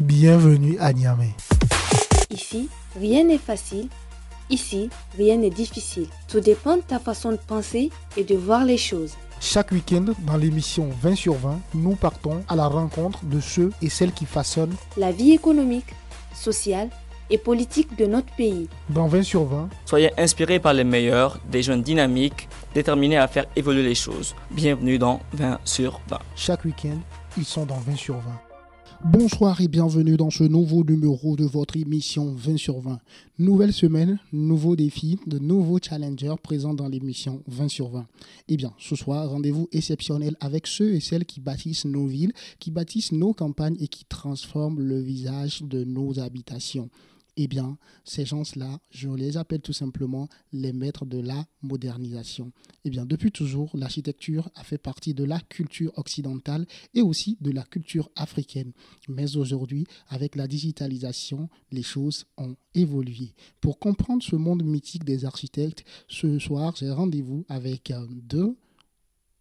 Bienvenue à Niamey. Ici, rien n'est facile. Ici, rien n'est difficile. Tout dépend de ta façon de penser et de voir les choses. Chaque week-end, dans l'émission 20 sur 20, nous partons à la rencontre de ceux et celles qui façonnent la vie économique, sociale et politique de notre pays. Dans 20 sur 20, soyez inspirés par les meilleurs, des jeunes dynamiques, déterminés à faire évoluer les choses. Bienvenue dans 20 sur 20. Chaque week-end, ils sont dans 20 sur 20. Bonsoir et bienvenue dans ce nouveau numéro de votre émission 20 sur 20. Nouvelle semaine, nouveaux défis, de nouveaux challengers présents dans l'émission 20 sur 20. Eh bien, ce soir, rendez-vous exceptionnel avec ceux et celles qui bâtissent nos villes, qui bâtissent nos campagnes et qui transforment le visage de nos habitations eh bien, ces gens-là, je les appelle tout simplement les maîtres de la modernisation. Eh bien, depuis toujours, l'architecture a fait partie de la culture occidentale et aussi de la culture africaine. Mais aujourd'hui, avec la digitalisation, les choses ont évolué. Pour comprendre ce monde mythique des architectes, ce soir, j'ai rendez-vous avec euh, deux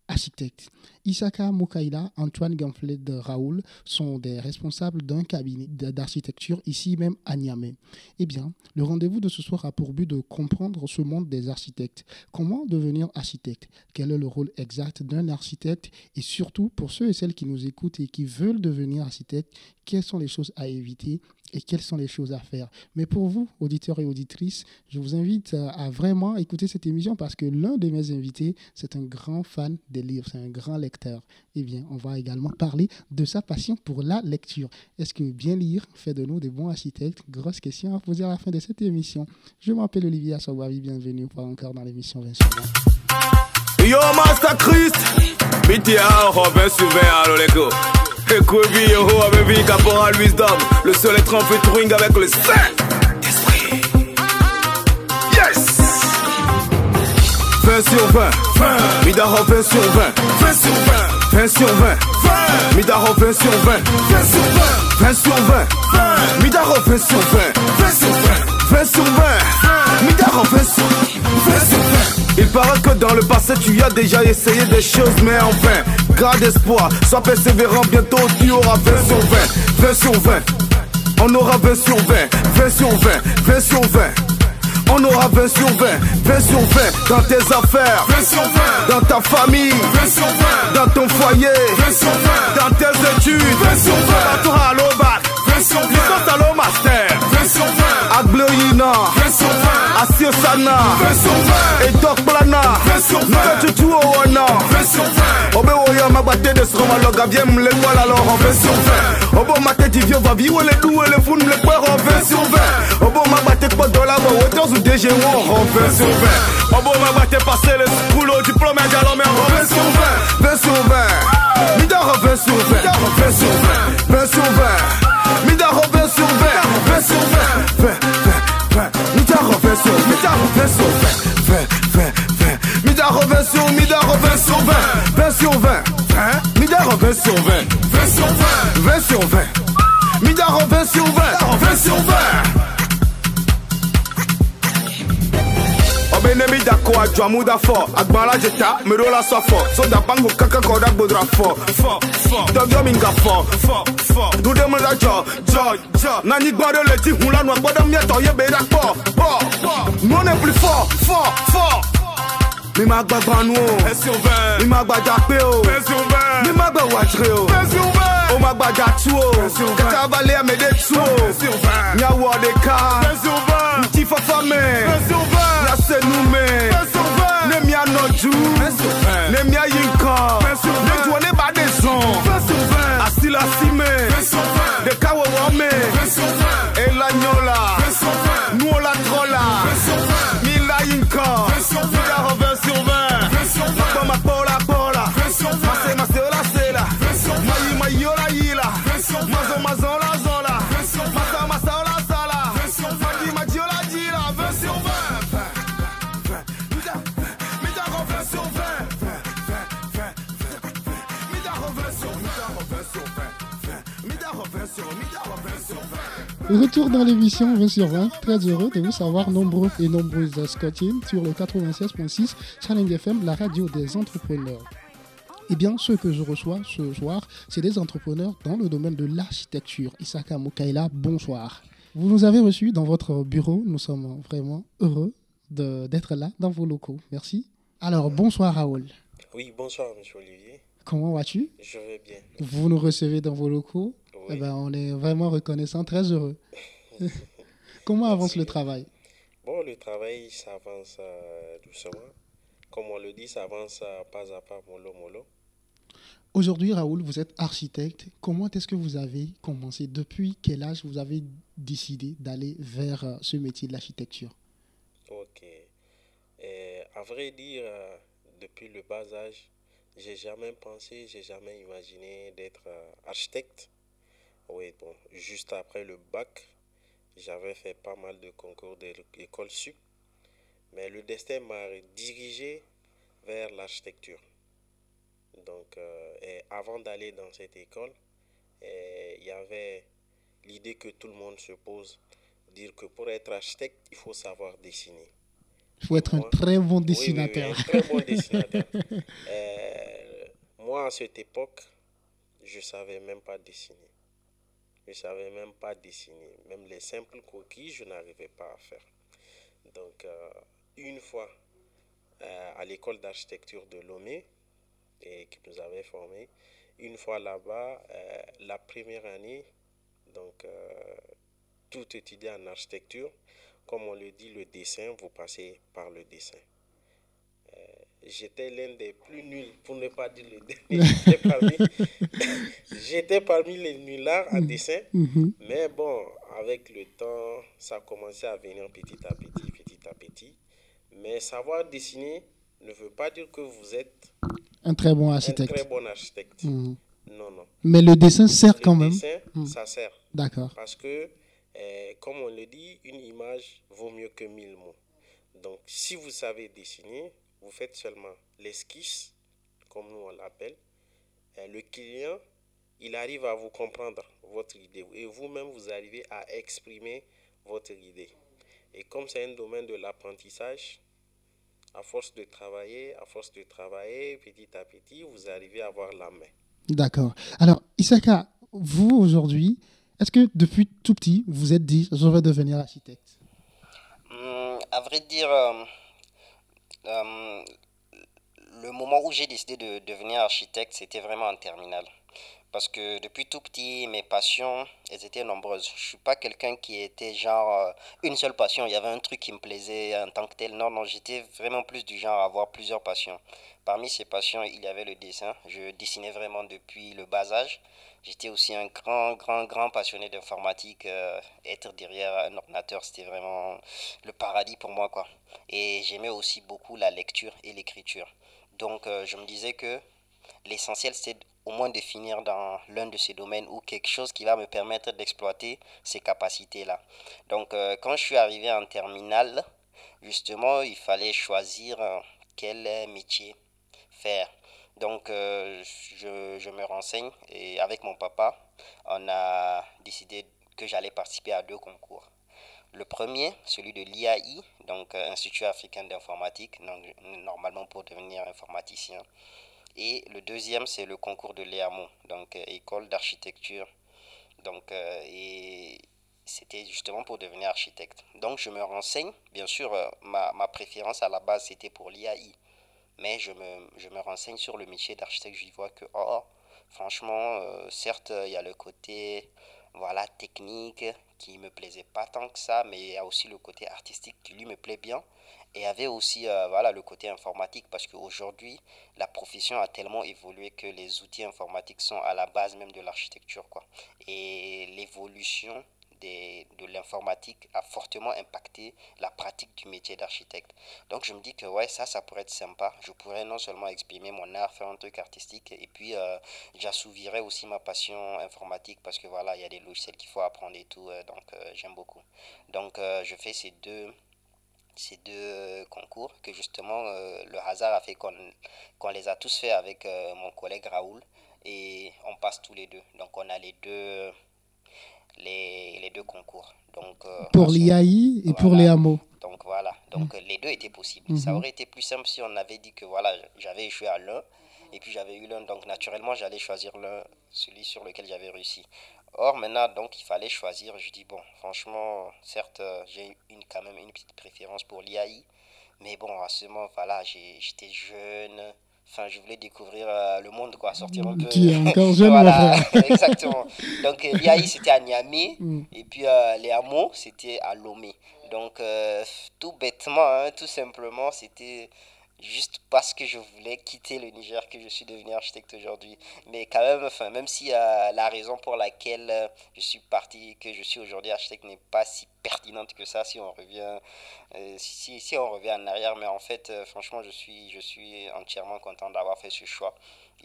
architectes. Isaka Mukaila, Antoine Gamflet de Raoul sont des responsables d'un cabinet d'architecture ici même à Niamey. Eh bien, le rendez-vous de ce soir a pour but de comprendre ce monde des architectes. Comment devenir architecte? Quel est le rôle exact d'un architecte? Et surtout, pour ceux et celles qui nous écoutent et qui veulent devenir architecte, quelles sont les choses à éviter? Et quelles sont les choses à faire. Mais pour vous, auditeurs et auditrices, je vous invite à, vraiment écouter cette émission parce que l'un de mes invités, c'est un grand fan des livres, c'est un grand lecteur. Eh bien, on va également parler de sa passion pour la lecture. Est-ce que bien lire fait de nous des bons architectes? Grosse question à poser à la fin de cette émission. Je m'appelle Olivier Assobavi, bienvenue encore dans l'émission 20 sur 20. Yo, Master Christ, Robin allo les gars. Kobe, Yoro, Baby, Caporal, Wisdom. Le seul être en featuring avec le Saint-Esprit. Yes! 20 sur 20, 20. Midaro 20 sur 20, 20 sur 20, 20 sur 20, 20. Midaro 20 sur 20, 20 sur 20, 20 sur 20, 20. Midaro 20 sur 20, 20 sur 20, 20 sur 20. Midaro 20 sur 20 sur 20. Il paraît que dans le passé tu as déjà essayé des choses mais enfin Garde espoir, sois persévérant bientôt tu auras 20 sur 20 20 sur 20 On aura 20 sur 20 20 sur 20 20 sur 20 on aura 20 sur 20, 20 sur 20 dans tes affaires, 20 sur 20 dans ta famille, 20 sur 20 dans ton foyer, 20 sur 20 dans tes études, 20 sur 20 dans ton halo bac, 20 sur 20 dans ton master, 20 sur 20 Agloyina, 20 sur 20 Asio Sana, 20 sur 20 Et Doc Plana, 20 sur 20 Nous tu au wana, 20 sur 20 Obe Oya Mabate de Sroma Loga, viens me l'étoile alors en 20 sur 20 Obo Mate Divio va doux et les fous me les en 20 sur 20 Obo Mabate quoi dollar, bah autant ou DG en 20 sur 20 Obo Mabate passer le diplôme et dialogue mais en 20 sur 20 20 sur 20 Midar 20 sur 20 20 sur 20 20 sur 20 20 sur 20. 20 sur 20. 20 sur 20. Midard en 20 sur 20. En 20 sur 20. Obenemi dako ajwa muda fo Agbala jeta merola so fo Soda bangu kaka koda bodra fo Dogyo minga fo Dude mula jo jo jo Nani gbado le ti hula nwa gbado mieto yebe dakpo Bo, bo, non pli plus fort, fort, fort mi máa gbọ́ gbọ́nú o mi máa gbàjà pé o mi máa gbẹ̀ wàjúre o o máa gbàjà tú o kẹta balẹ̀ ẹ̀mẹ́dẹ́ tú o ní awọ ọ̀dẹ̀ ká ntí fọ́fọ́ mi ní asẹ̀nu mi ní mi ànájú ní mi àyínkan ní ìdúró ní. Retour dans l'émission 20 sur 20. Très heureux de vous savoir nombreux et nombreuses scotines sur le 96.6 Challenge FM, la radio des entrepreneurs. Eh bien, ceux que je reçois ce soir, c'est des entrepreneurs dans le domaine de l'architecture. Isaka Mukaila, bonsoir. Vous nous avez reçus dans votre bureau. Nous sommes vraiment heureux d'être là dans vos locaux. Merci. Alors, bonsoir Raoul. Oui, bonsoir Monsieur Olivier. Comment vas-tu? Je vais bien. Vous nous recevez dans vos locaux Oui. eh ben, On est vraiment reconnaissant, très heureux. Comment avance le travail? Bon, le travail, ça avance euh, doucement. Comme on le dit, ça avance euh, pas à pas, mollo mollo. Aujourd'hui, Raoul, vous êtes architecte. Comment est-ce que vous avez commencé? Depuis quel âge vous avez décidé d'aller vers euh, ce métier de l'architecture? Ok. Et à vrai dire, depuis le bas âge, j'ai jamais pensé, j'ai jamais imaginé d'être architecte. Oui, bon, juste après le bac, j'avais fait pas mal de concours de l'école sup, mais le destin m'a dirigé vers l'architecture. Donc, euh, et avant d'aller dans cette école, eh, il y avait l'idée que tout le monde se pose, dire que pour être architecte, il faut savoir dessiner. Il faut être un très bon Oui, oui, oui, dessinateur. un très bon dessinateur. Euh, moi, à cette époque, je savais même pas dessiner. Je savais même pas dessiner. Même les simples coquilles, je n'arrivais pas à faire. Donc, euh, une fois euh, à l'école d'architecture de Lomé, et qui nous avait formés, une fois là-bas, euh, la première année, donc tout étudié en architecture, comme on le dit, le dessin, vous passez par le dessin. J'étais l'un des plus nuls, pour ne pas dire le dernier. J'étais parmi, j'étais parmi les nullards en dessin, Mhm. mais bon, avec le temps, ça a commencé à venir petit à petit, petit à petit. Mais savoir dessiner ne veut pas dire que vous êtes Un très bon un architecte. très bon architecte. Mhm. Non, non. Mais le dessin sert Le quand même. dessin, Mm. ça sert. D'accord. Parce que, euh, comme on le dit, une image vaut mieux que mille mots. Donc, si vous savez dessiner, vous faites seulement l'esquisse, comme nous on l'appelle. Euh, le client, il arrive à vous comprendre votre idée. Et vous-même, vous arrivez à exprimer votre idée. Et comme c'est un domaine de l'apprentissage, à force de travailler, à force de travailler, petit à petit, vous arrivez à avoir la main. D'accord. Alors, Isaka, vous aujourd'hui, est-ce que depuis tout petit, vous êtes dit, je vais devenir architecte? Hum, à vrai dire, euh, euh, le moment où j'ai décidé de devenir architecte, c'était vraiment en terminale. Parce que depuis tout petit, mes passions, elles étaient nombreuses. Je suis pas quelqu'un qui était genre euh, une seule passion. Il y avait un truc qui me plaisait en tant que tel. Non, non, j'étais vraiment plus du genre à avoir plusieurs passions. Parmi ces passions, il y avait le dessin. Je dessinais vraiment depuis le bas âge. J'étais aussi un grand, grand, grand passionné d'informatique. Euh, être derrière un ordinateur, c'était vraiment le paradis pour moi, quoi. Et j'aimais aussi beaucoup la lecture et l'écriture. Donc, euh, je me disais que l'essentiel, c'est au moins de finir dans l'un de ces domaines ou quelque chose qui va me permettre d'exploiter ces capacités-là. Donc, euh, quand je suis arrivé en terminale, justement, il fallait choisir euh, quel métier faire. Donc, euh, je, je me renseigne et avec mon papa, on a décidé que j'allais participer à deux concours. Le premier, celui de l'IAI, donc Institut africain d'informatique, normalement pour devenir informaticien. Et le deuxième, c'est le concours de l'EAMO, donc euh, école d'architecture. Donc, euh, et c'était justement pour devenir architecte. Donc, je me renseigne. Bien sûr, euh, ma, ma préférence à la base, c'était pour l'IAI. Mais je me, je me renseigne sur le métier d'architecte. Je vois que, oh, franchement, certes, il y a le côté voilà, technique qui me plaisait pas tant que ça, mais il y a aussi le côté artistique qui lui me plaît bien. Et avait aussi euh, voilà, le côté informatique, parce qu'aujourd'hui, la profession a tellement évolué que les outils informatiques sont à la base même de l'architecture. quoi. Et l'évolution de l'informatique a fortement impacté la pratique du métier d'architecte. Donc je me dis que ouais, ça, ça pourrait être sympa. Je pourrais non seulement exprimer mon art, faire un truc artistique, et puis euh, j'assouvirais aussi ma passion informatique parce que voilà, il y a des logiciels qu'il faut apprendre et tout, euh, donc j'aime beaucoup. Donc je fais ces deux, ces deux euh, concours que justement euh, le hasard a fait qu'on qu'on les a tous fait avec euh, mon collègue Raoul et on passe tous les deux. Donc on a les deux, les, les deux concours. Donc, Pour l'IAI et pour les hameaux. donc voilà, donc euh, les deux étaient possibles. Mhm. Ça aurait été plus simple si on avait dit que voilà, j'avais échoué à l'un et puis j'avais eu l'un. Donc naturellement, j'allais choisir l'un, celui sur lequel j'avais réussi. Or, maintenant, donc, il fallait choisir. Je dis, bon, franchement, certes, euh, j'ai une, quand même une petite préférence pour l'IAI. Mais bon, à ce moment, voilà, j'étais jeune. Enfin, je voulais découvrir euh, le monde, quoi, sortir un peu. Es encore jeune, voilà, exactement. Donc, euh, l'IAI, c'était à Niamey. Mm. Et puis, les hameaux, c'était à Lomé. Donc, tout bêtement, hein, tout simplement, c'était juste parce que je voulais quitter le Niger que je suis devenu architecte aujourd'hui. Mais quand même, même si euh, la raison pour laquelle euh, je suis parti, que je suis aujourd'hui architecte n'est pas si pertinente que ça, si on revient, euh, en arrière, mais en fait, franchement, je je suis entièrement content d'avoir fait ce choix.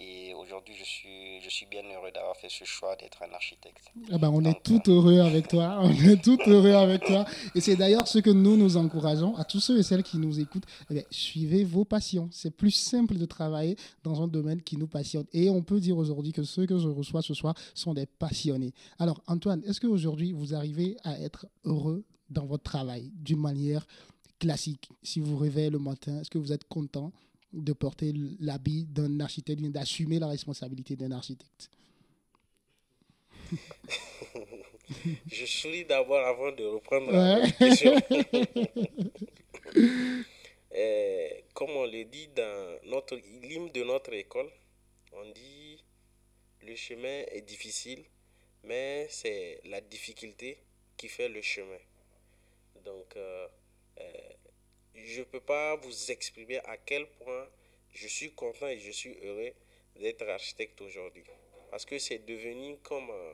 Et aujourd'hui, je suis, je suis bien heureux d'avoir fait ce choix d'être un architecte. Ah ben, on est tout heureux avec toi. On est tout heureux avec toi. Et c'est d'ailleurs ce que nous nous encourageons à tous ceux et celles qui nous écoutent. Eh suivez vos passions. C'est plus simple de travailler dans un domaine qui nous passionne. Et on peut dire aujourd'hui que ceux que je reçois ce soir sont des passionnés. Alors, Antoine, est-ce qu'aujourd'hui, vous arrivez à être heureux dans votre travail d'une manière classique? Si vous réveillez le matin, est-ce que vous êtes content? De porter l'habit d'un architecte, d'assumer la responsabilité d'un architecte Je souris d'abord avant de reprendre la question. Eh, comme on le dit dans notre l'hymne de notre école, on dit le chemin est difficile, mais c'est la difficulté qui fait le chemin. Donc, euh, euh, je ne peux pas vous exprimer à quel point je suis content et je suis heureux d'être architecte aujourd'hui. Parce que c'est devenu comme... Euh,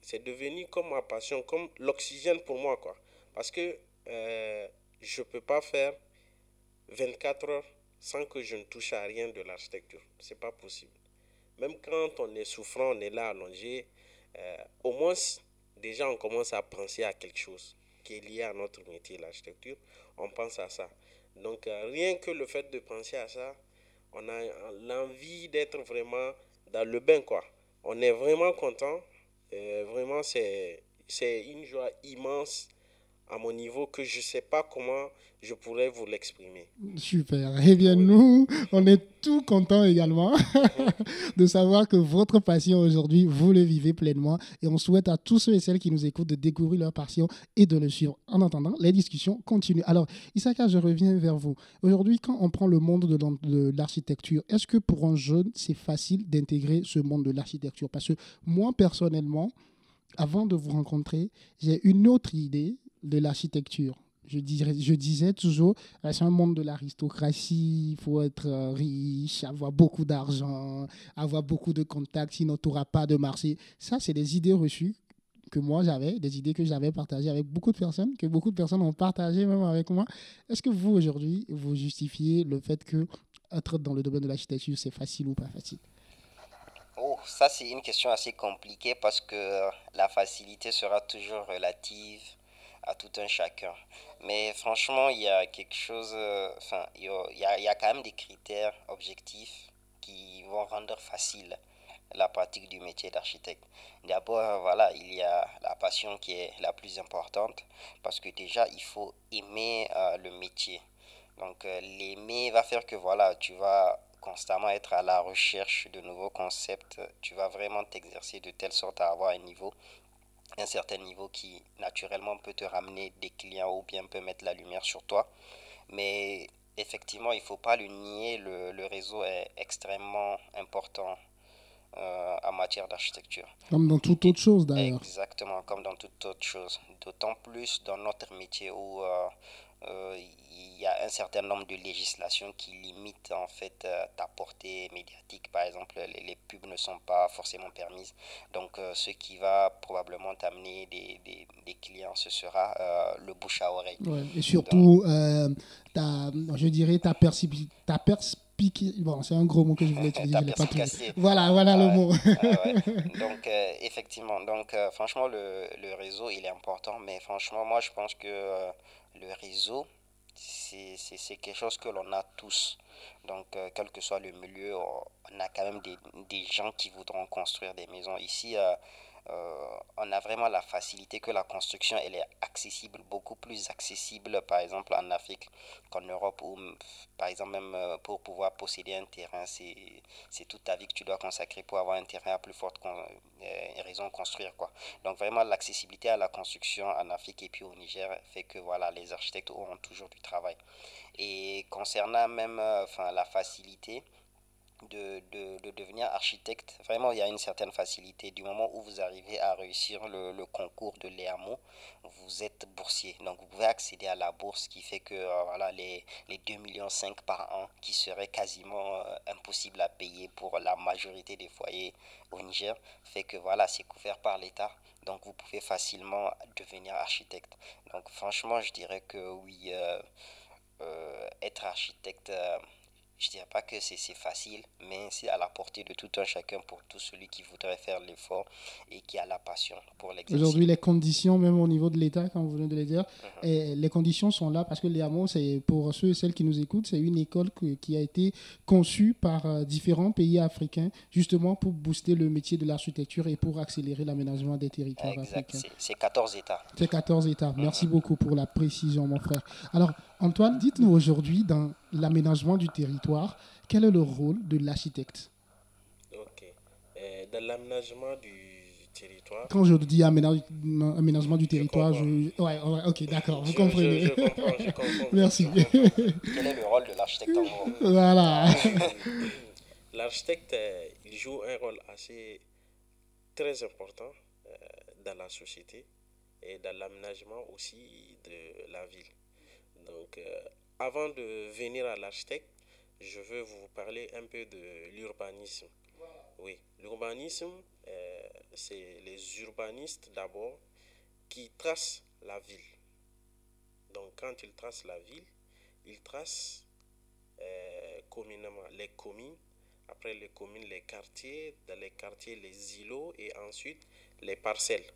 c'est devenu comme ma passion, comme l'oxygène pour moi. Quoi. Parce que euh, je ne peux pas faire 24 heures sans que je ne touche à rien de l'architecture. Ce n'est pas possible. Même quand on est souffrant, on est là allongé, euh, au moins, déjà, on commence à penser à quelque chose qui est lié à notre métier, l'architecture. On pense à ça. Donc, euh, rien que le fait de penser à ça, on a l'envie d'être vraiment dans le bain, quoi. On est vraiment content euh, vraiment, c'est une joie immense à mon niveau que je ne sais pas comment je pourrais vous l'exprimer. Super. Eh bien, nous, on est tout contents également de savoir que votre passion aujourd'hui, vous le vivez pleinement. Et on souhaite à tous ceux et celles qui nous écoutent de découvrir leur passion et de le suivre. En attendant, les discussions continuent. Alors, Isaka, je reviens vers vous. Aujourd'hui, quand on prend le monde de l'architecture, est-ce que pour un jeune, c'est facile d'intégrer ce monde de l'architecture? Parce que moi, personnellement, avant de vous rencontrer, j'ai une autre idée de l'architecture. Je, disais toujours, euh, c'est un monde de l'aristocratie, il faut être euh, riche, avoir beaucoup d'argent, avoir beaucoup de contacts, sinon tu pas de marché. Ça, c'est des idées reçues que moi j'avais, des idées que j'avais partagées avec beaucoup de personnes, que beaucoup de personnes ont partagées même avec moi. Est-ce que vous, aujourd'hui, vous justifiez le fait que être dans le domaine de l'architecture, c'est facile ou pas facile? Oh, ça c'est une question assez compliquée parce que la facilité sera toujours relative à tout un chacun. Mais franchement, il y a quelque chose, euh, enfin, il y a, y quand même des critères objectifs qui vont rendre facile la pratique du métier d'architecte. D'abord, voilà, il y a la passion qui est la plus importante parce que déjà, il faut aimer euh, le métier. Donc, euh, l'aimer va faire que, voilà, tu vas constamment être à la recherche de nouveaux concepts. Tu vas vraiment t'exercer de telle sorte à avoir un niveau un certain niveau qui naturellement peut te ramener des clients ou bien peut mettre la lumière sur toi. Mais effectivement, il ne faut pas le nier, le, le, réseau est extrêmement important euh, en matière d'architecture. Comme dans toute autre chose d'ailleurs. Exactement, comme dans toute autre chose. D'autant plus dans notre métier où euh, il y a un certain nombre de législations qui limitent en fait euh, ta portée médiatique. Par exemple, les, pubs ne sont pas forcément permises. Donc, euh, ce qui va probablement t'amener des, des, des, clients, ce sera le bouche à oreille. et surtout, ta, je dirais ta, perspicacité. ta Bon, c'est un gros mot que je voulais utiliser. pas Voilà, voilà le mot. Donc, effectivement, donc, franchement, le, le, réseau, il est important. Mais franchement, moi, je pense que le réseau, c'est quelque chose que l'on a tous. Donc, euh, quel que soit le milieu, on a quand même des, gens qui voudront construire des maisons. Ici, euh, euh, on a vraiment la facilité que la construction elle est accessible, beaucoup plus accessible par exemple en Afrique qu'en Europe où par exemple même euh, pour pouvoir posséder un terrain c'est toute ta vie que tu dois consacrer pour avoir un terrain à plus forte euh, raison de construire quoi. Donc vraiment l'accessibilité à la construction en Afrique et puis au Niger fait que voilà les architectes auront toujours du travail. Et concernant même enfin, la facilité, de, de, devenir architecte. Vraiment, il y a une certaine facilité. Du moment où vous arrivez à réussir le, le concours de l'EAMO, vous êtes boursier. Donc, vous pouvez accéder à la bourse qui fait que euh, voilà, les, les 2,5 millions par an, qui seraient quasiment euh, impossibles à payer pour la majorité des foyers au Niger, fait que voilà, c'est couvert par l'État. Donc, vous pouvez facilement devenir architecte. Donc, franchement, je dirais que oui, euh, être architecte je ne dirais pas que c'est facile, mais c'est à la portée de tout un chacun pour tout celui qui voudrait faire l'effort et qui a la passion pour l'exercice. Aujourd'hui, les conditions, même au niveau de l'État, comme vous venez de le dire, mhm. et les conditions sont là parce que l'IAMO, c'est pour ceux et celles qui nous écoutent, c'est une école qui a été conçue par euh, différents pays africains justement pour booster le métier de l'architecture et pour accélérer l'aménagement des territoires exact. africains. C'est 14 États. C'est 14 États. Merci mhm. beaucoup pour la précision, mon frère. Alors, Antoine, dites-nous aujourd'hui, dans l'aménagement du territoire, quel est le rôle de l'architecte Ok. Euh, dans l'aménagement du territoire. Quand je dis aménagement du territoire, je. Ouais, ok, d'accord, vous comprenez. Je, comprends, je comprends. Merci. Quel est le rôle de l'architecte en Voilà. L'architecte, euh, il joue un rôle assez très important euh, dans la société et dans l'aménagement aussi de la ville. Donc, euh, avant de venir à l'architecte, je veux vous parler un peu de l'urbanisme. Oui, l'urbanisme, euh, c'est les urbanistes d'abord qui tracent la ville. Donc, quand ils tracent la ville, ils tracent euh, communément les communes, après les communes, les quartiers, dans les quartiers, les îlots et ensuite les parcelles.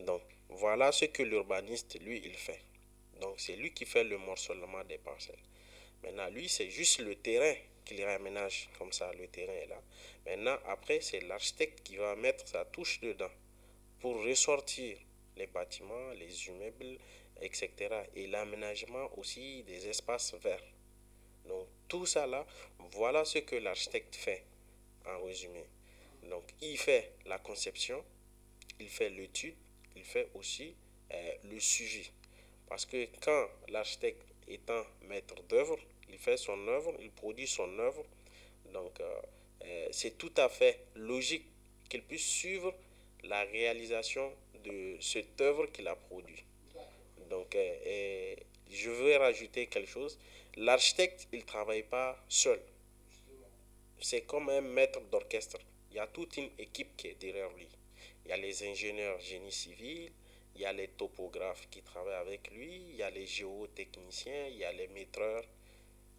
Donc, voilà ce que l'urbaniste, lui, il fait. Donc c'est lui qui fait le morcellement des parcelles. Maintenant, lui, c'est juste le terrain qu'il réaménage comme ça, le terrain est là. Maintenant, après, c'est l'architecte qui va mettre sa touche dedans pour ressortir les bâtiments, les immeubles, etc. Et l'aménagement aussi des espaces verts. Donc tout ça là, voilà ce que l'architecte fait en résumé. Donc il fait la conception, il fait l'étude, il fait aussi euh, le suivi. Parce que quand l'architecte étant maître d'œuvre, il fait son œuvre, il produit son œuvre, donc euh, euh, c'est tout à fait logique qu'il puisse suivre la réalisation de cette œuvre qu'il a produite. Donc, euh, je veux rajouter quelque chose. L'architecte, il ne travaille pas seul. C'est comme un maître d'orchestre. Il y a toute une équipe qui est derrière lui. Il y a les ingénieurs génie civil, il y a les topographes qui travaillent avec lui, il y a les géotechniciens, il y a les maîtreurs,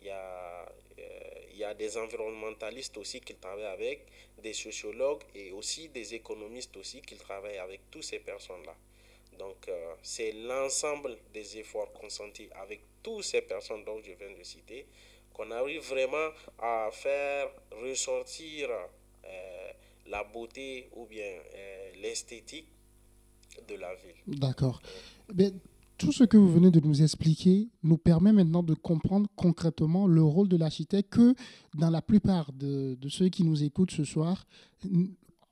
il y a, euh, il y a des environnementalistes aussi qui travaillent avec, des sociologues et aussi des économistes aussi qui travaillent avec toutes ces personnes-là. Donc, euh, c'est l'ensemble des efforts consentis avec toutes ces personnes dont je viens de citer qu'on arrive vraiment à faire ressortir euh, la beauté ou bien l'esthétique de la ville. D'accord. tout ce que vous venez de nous expliquer nous permet maintenant de comprendre concrètement le rôle de l'architecte que dans la plupart de, de, ceux qui nous écoutent ce soir,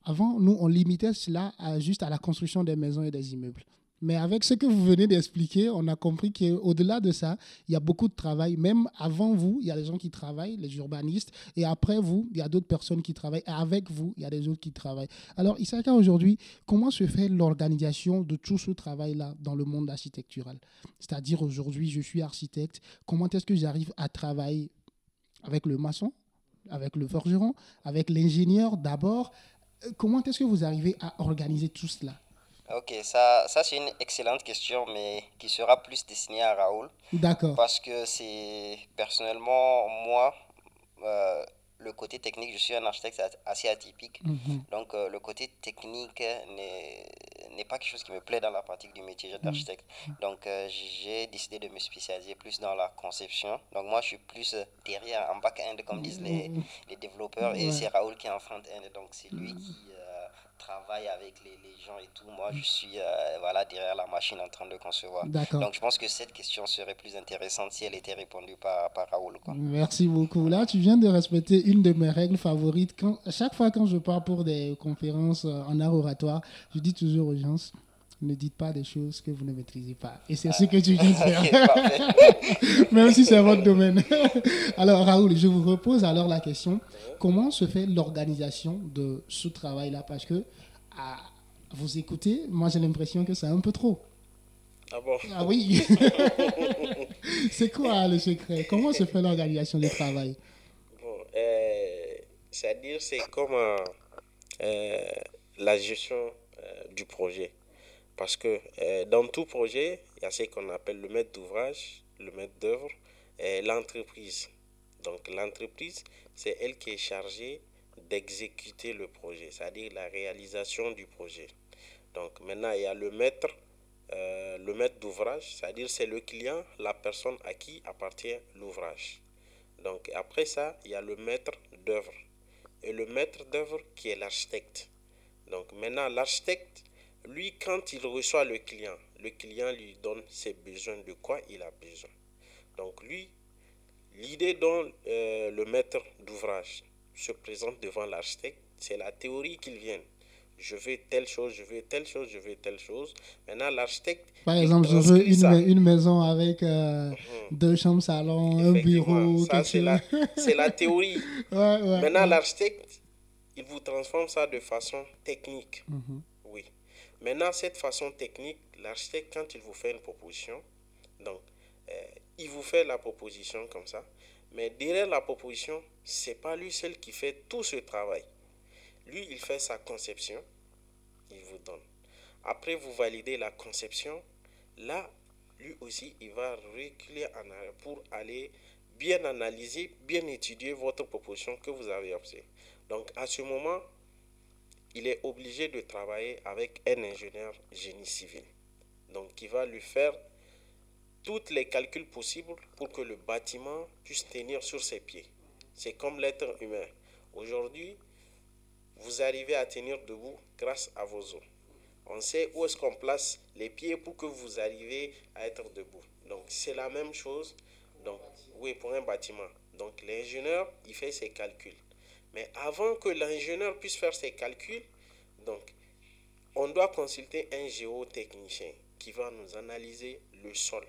avant, nous, on limitait cela à, juste à la construction des maisons et des immeubles. Mais avec ce que vous venez d'expliquer, on a compris qu'au-delà de ça, il y a beaucoup de travail. Même avant vous, il y a des gens qui travaillent, les urbanistes. Et après vous, il y a d'autres personnes qui travaillent. Et avec vous, il y a des autres qui travaillent. Alors, Issaka, aujourd'hui, comment se fait l'organisation de tout ce travail-là dans le monde architectural? C'est-à-dire, aujourd'hui, je suis architecte. Comment est-ce que j'arrive à travailler avec le maçon, avec le forgeron, avec l'ingénieur d'abord? Comment est-ce que vous arrivez à organiser tout cela? Ok, ça, ça c'est une excellente question, mais qui sera plus destinée à Raoul. D'accord. Parce que c'est personnellement, moi, euh, le côté technique, je suis un architecte assez atypique. Mhm. Donc, euh, le côté technique n'est pas quelque chose qui me plaît dans la pratique du métier d'architecte. Mhm. Donc, euh, j'ai décidé de me spécialiser plus dans la conception. Donc, moi, je suis plus derrière, en back-end, comme disent les, mhm. les développeurs, et c'est Raoul qui est en front-end. Donc, c'est lui qui travaille avec les, les, gens et tout. Moi, je suis euh, voilà, derrière la machine en train de concevoir. Donc, je pense que cette question serait plus intéressante si elle était répondue par, par Raoul. Quoi. Merci beaucoup. Là, tu viens de respecter une de mes règles favorites. Quand, chaque fois quand je pars pour des conférences euh, en art oratoire, je dis toujours aux gens ne dites pas des choses que vous ne maîtrisez pas. Et c'est ce que tu viens de faire. Même si c'est votre domaine. alors, Raoul, je vous repose alors la question. Comment se fait l'organisation de ce travail-là? Parce que, à vous écouter, moi j'ai l'impression que c'est un peu trop. Ah bon? Ah oui C'est quoi le secret? Comment se fait l'organisation du travail? Bon, euh, c'est-à-dire, c'est comme euh, la gestion euh, du projet. Parce que euh, dans tout projet, il y a ce qu'on appelle le maître d'ouvrage, le maître d'œuvre et l'entreprise. Donc l'entreprise, c'est elle qui est chargée d'exécuter le projet, c'est-à-dire la réalisation du projet. Donc maintenant, il y a le maître, euh, le maître d'ouvrage, c'est-à-dire c'est le client, la personne à qui appartient l'ouvrage. Donc après ça, il y a le maître d'œuvre. Et le maître d'œuvre qui est l'architecte. Donc maintenant, l'architecte, lui, quand il reçoit le client, le client lui donne ses besoins, de quoi il a besoin. Donc lui, l'idée dont euh, le maître d'ouvrage se présente devant l'architecte, c'est la théorie qu'il vient. Je veux telle chose, je veux telle chose, je veux telle chose. Maintenant, l'architecte. Par exemple, je veux une, maison avec euh, deux chambres, salon, un bureau, ça, c'est la, théorie. Ouais, ouais, Maintenant, ouais. l'architecte, il vous transforme ça de façon technique. Mhm. Maintenant, cette façon technique, l'architecte, quand il vous fait une proposition, donc, euh, il vous fait la proposition comme ça, mais derrière la proposition, c'est pas lui seul qui fait tout ce travail. Lui, il fait sa conception, il vous donne. Après, vous validez la conception. Là, lui aussi, il va reculer en arrière pour aller bien analyser, bien étudier votre proposition que vous avez obtenue. Donc, à ce moment, il est obligé de travailler avec un ingénieur génie civil. Donc, qui va lui faire tous les calculs possibles pour que le bâtiment puisse tenir sur ses pieds. C'est comme l'être humain. Aujourd'hui, vous arrivez à tenir debout grâce à vos os. On sait où est-ce qu'on place les pieds pour que vous arriviez à être debout. Donc, c'est la même chose. Donc, oui, pour un bâtiment. Donc, l'ingénieur, il fait ses calculs. Mais avant que l'ingénieur puisse faire ses calculs, donc, on doit consulter un géotechnicien qui va nous analyser le sol.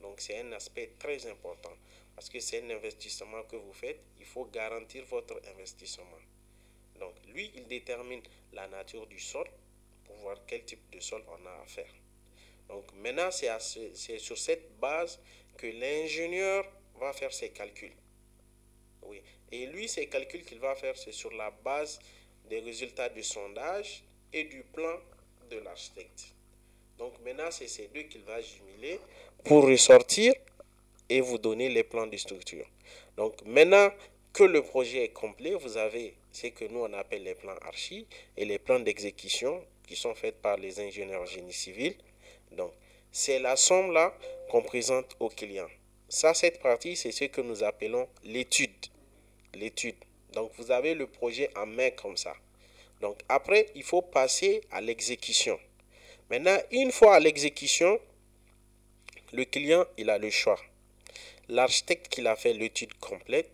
Donc, c'est un aspect très important parce que c'est un investissement que vous faites. Il faut garantir votre investissement. Donc, lui, il détermine la nature du sol pour voir quel type de sol on a à faire. Donc, maintenant, c'est ce- c'est sur cette base que l'ingénieur va faire ses calculs. Oui. Et lui, ses calculs qu'il va faire, c'est sur la base des résultats du sondage et du plan de l'architecte. Donc maintenant, c'est ces deux qu'il va jumeler pour ressortir et vous donner les plans de structure. Donc maintenant que le projet est complet, vous avez ce que nous on appelle les plans archi et les plans d'exécution qui sont faits par les ingénieurs génie civil. Donc c'est la somme là qu'on présente au client. Ça, cette partie, c'est ce que nous appelons l'étude. L'étude. Donc vous avez le projet en main comme ça. Donc après, il faut passer à l'exécution. Maintenant, une fois à l'exécution, le client, il a le choix. L'architecte qui a fait l'étude complète,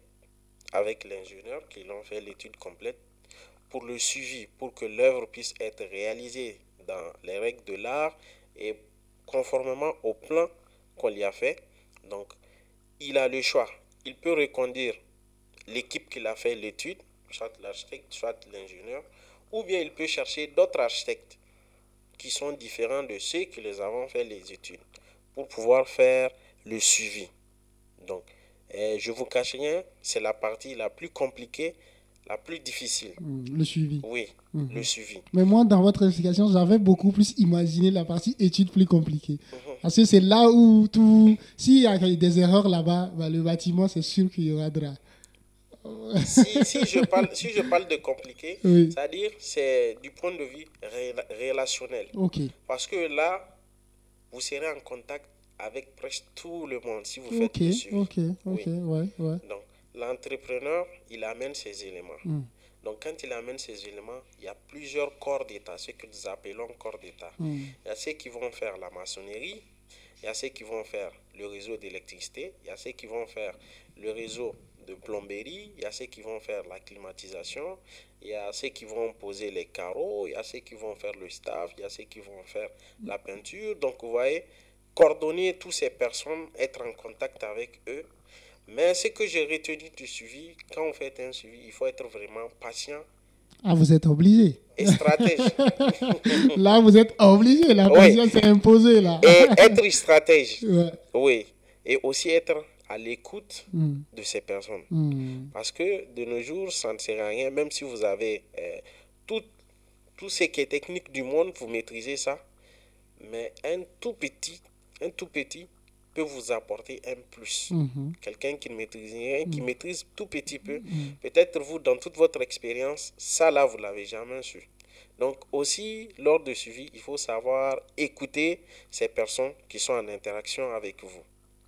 avec l'ingénieur qui l'ont fait l'étude complète, pour le suivi, pour que l'œuvre puisse être réalisée dans les règles de l'art et conformément au plan qu'on lui a fait. Donc, il a le choix. Il peut reconduire l'équipe qui a fait l'étude, soit l'architecte, soit l'ingénieur, ou bien il peut chercher d'autres architectes qui sont différents de ceux qui les avons fait les études pour pouvoir faire le suivi. Donc, eh, je vous cache rien, c'est la partie la plus compliquée, la plus difficile. Mm, Le suivi. Oui, Mhm. le suivi. Mais moi, dans votre explication, j'avais beaucoup plus imaginé la partie étude plus compliquée. Parce que c'est là où tout. S'il y a des erreurs là-bas, bah, le bâtiment, c'est sûr qu'il y aura de la. Si, si je parle, si je parle de compliqué, Oui. c'est-à-dire c'est du point de vue ré- relationnel. Parce que là, vous serez en contact avec presque tout le monde si vous faites Ok, le suivi. ok, ok, Oui. ouais, ouais. Donc, l'entrepreneur, il amène ses éléments. Mm. Donc quand il amène ces éléments, il y a plusieurs corps d'État, ce que nous appelons corps d'État. Mm. Il y a ceux qui vont faire la maçonnerie, il y a ceux qui vont faire le réseau d'électricité, il y a ceux qui vont faire le réseau de plomberie, il y a ceux qui vont faire la climatisation, il y a ceux qui vont poser les carreaux, il y a ceux qui vont faire le staff, il y a ceux qui vont faire la peinture. Donc vous voyez, coordonner toutes ces personnes, être en contact avec eux. Mais ce que j'ai retenu du suivi, quand on fait un suivi, il faut être vraiment patient Ah, vous êtes obligé. et stratège. Là, vous êtes obligé. La Oui. patience s'est imposée, là. et être stratège, Ouais. oui. Et aussi être à l'écoute Mm. de ces personnes. Mm. Parce que de nos jours, ça ne sert à rien, même si vous avez euh, tout, tout ce qui est technique du monde, vous maîtrisez ça. Mais un tout petit, un tout petit peut vous apporter un plus. Mhm. Quelqu'un qui ne maîtrise rien, qui maîtrise tout petit peu, peut-être vous, dans toute votre expérience, ça là, vous l'avez jamais su. Donc aussi, lors de suivi, il faut savoir écouter ces personnes qui sont en interaction avec vous.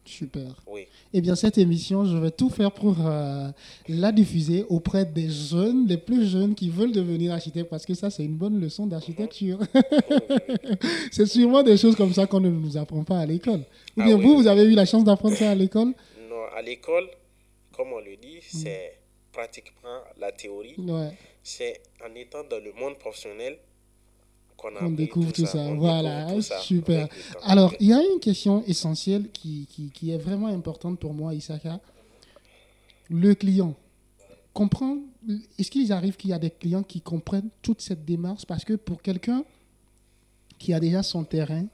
Super. Oui. Eh bien, cette émission, je vais tout faire pour euh, la diffuser auprès des jeunes, les plus jeunes qui veulent devenir architectes, parce que ça, c'est une bonne leçon d'architecture. c'est sûrement des choses comme ça qu'on ne nous apprend pas à l'école. Ou Ah bien oui, vous, oui. vous avez eu la chance d'apprendre ça à l'école? Non, à l'école, comme on le dit, c'est pratiquement la théorie. Ouais. C'est en étant dans le monde professionnel qu'on On découvre tout ça. Voilà, découvre tout ça super. Alors, il y a une question essentielle qui, qui, qui est vraiment importante pour moi, Isaka. Le client comprend. Est-ce qu'il arrive qu'il y a des clients qui comprennent toute cette démarche? Parce que pour quelqu'un qui a déjà son terrain,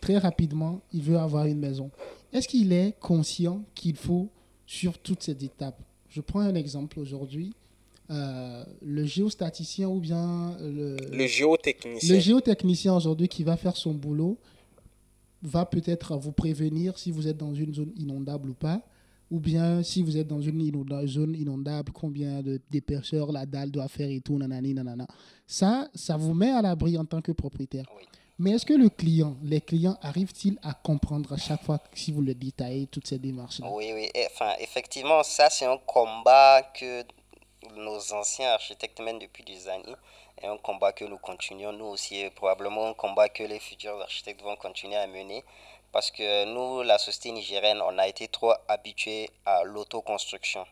très rapidement, il veut avoir une maison. Est-ce qu'il est conscient qu'il faut sur toutes ces étapes? Je prends un exemple aujourd'hui. Euh, le géostaticien ou bien le, le géotechnicien. le géotechnicien aujourd'hui qui va faire son boulot va peut-être vous prévenir si vous êtes dans une zone inondable ou pas, ou bien si vous êtes dans une zone inondable, combien de- d'épaisseur la dalle doit faire et tout, nanani, nanana. Ça, ça vous met à l'abri en tant que propriétaire. Oui. Mais est-ce que le client, les clients arrivent-ils à comprendre à chaque fois si vous le détaillez toutes ces démarches-là? Oui, oui. Enfin, effectivement, ça, c'est un combat que nos anciens architectes mènent depuis des années. Et un combat que nous continuons, nous aussi, et probablement un combat que les futurs architectes vont continuer à mener. Parce que nous, la société nigérienne, on a été trop habitués à l'autoconstruction.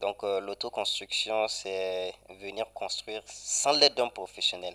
Donc, euh, l'autoconstruction, c'est venir construire sans l'aide d'un professionnel.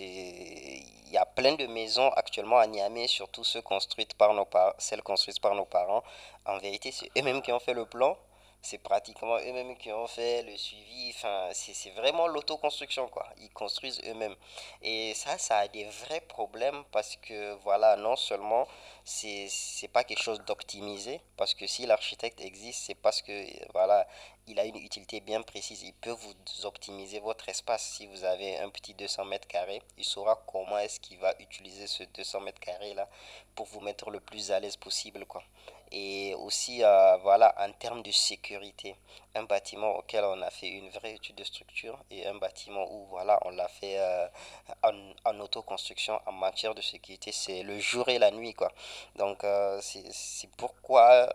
Il y a plein de maisons actuellement à Niamey, surtout ceux construites par nos par- celles construites par nos parents. En vérité, c'est eux-mêmes qui ont fait le plan. C'est pratiquement eux-mêmes qui ont fait le suivi. Enfin, c'est vraiment l'autoconstruction, quoi. Ils construisent eux-mêmes. Et ça, ça a des vrais problèmes parce que, voilà, non seulement c'est pas quelque chose d'optimisé, parce que si l'architecte existe, c'est parce que, voilà, il a une utilité bien précise. Il peut vous optimiser votre espace. Si vous avez un petit 200 mètres carrés, il saura comment est-ce qu'il va utiliser ce 200 mètres carrés là pour vous mettre le plus à l'aise possible, quoi. Et aussi, euh, voilà, en termes de sécurité, un bâtiment auquel on a fait une vraie étude de structure et un bâtiment où, voilà, on l'a fait euh, en, en autoconstruction en matière de sécurité, c'est le jour et la nuit, quoi. Donc, euh, c'est pourquoi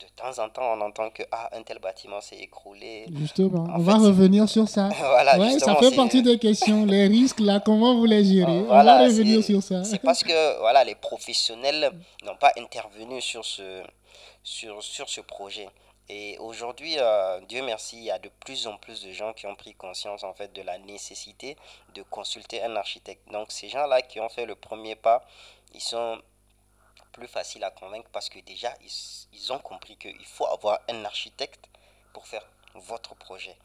de temps en temps, on entend que ah, un tel bâtiment s'est écroulé. Justement, En on fait, va revenir sur ça. voilà, ouais, ça fait partie des questions. Les risques, là, comment vous les gérez On va revenir sur ça. C'est parce que voilà, les professionnels n'ont pas intervenu sur ce, sur, sur ce projet. Et aujourd'hui, euh, Dieu merci, il y a de plus en plus de gens qui ont pris conscience en fait de la nécessité de consulter un architecte. Donc ces gens-là qui ont fait le premier pas, ils sont plus faciles à convaincre parce que déjà, ils, ils ont compris qu'il faut avoir un architecte pour faire votre projet.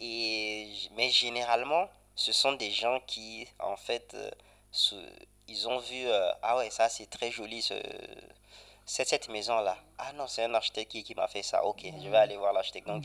Et, mais généralement, ce sont des gens qui, en fait, euh, ils ont vu, euh, ah ouais, ça c'est très joli, ce, c'est cette maison-là. Ah non, c'est un architecte qui, qui m'a fait ça. Ok, je vais aller voir l'architecte. Donc,